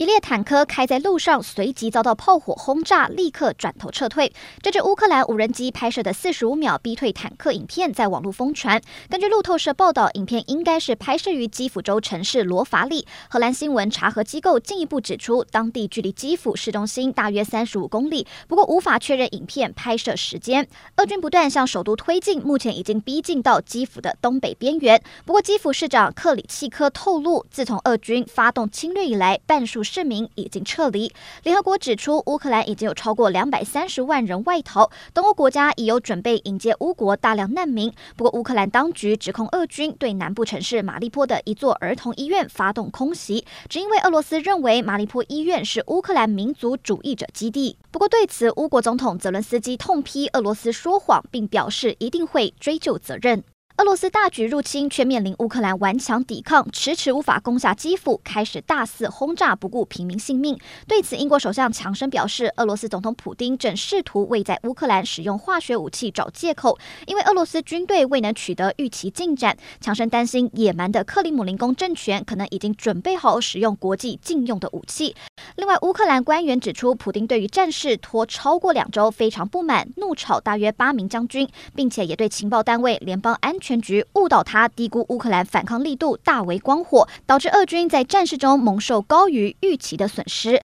一列坦克开在路上，随即遭到炮火轰炸，立刻转头撤退。这支乌克兰无人机拍摄的四十五秒逼退坦克影片在网络疯传。根据路透社报道，影片应该是拍摄于基辅州城市罗法里。荷兰新闻查核机构进一步指出，当地距离基辅市中心大约三十五公里，不过无法确认影片拍摄时间。俄军不断向首都推进，目前已经逼近到基辅的东北边缘。不过基辅市长克里契科透露，自从俄军发动侵略以来，半数市民已经撤离。联合国指出，乌克兰已经有超过两百三十万人外逃，东欧国家已有准备迎接乌国大量难民。不过，乌克兰当局指控俄军对南部城市马利坡的一座儿童医院发动空袭，只因为俄罗斯认为马利坡医院是乌克兰民族主义者基地。不过，对此，乌国总统泽伦斯基痛批俄罗斯说谎，并表示一定会追究责任。俄罗斯大举入侵，却面临乌克兰顽强抵抗，迟迟无法攻下基辅，开始大肆轰炸，不顾平民性命。对此，英国首相强生表示，俄罗斯总统普丁正试图为在乌克兰使用化学武器找借口，因为俄罗斯军队未能取得预期进展。强生担心，野蛮的克里姆林宫政权可能已经准备好使用国际禁用的武器。另外，乌克兰官员指出，普丁对于战事拖超过两周非常不满，怒炒大约八名将军，并且也对情报单位联邦安。全局误导他，低估乌克兰反抗力度，大为光火，导致俄军在战事中蒙受高于预期的损失。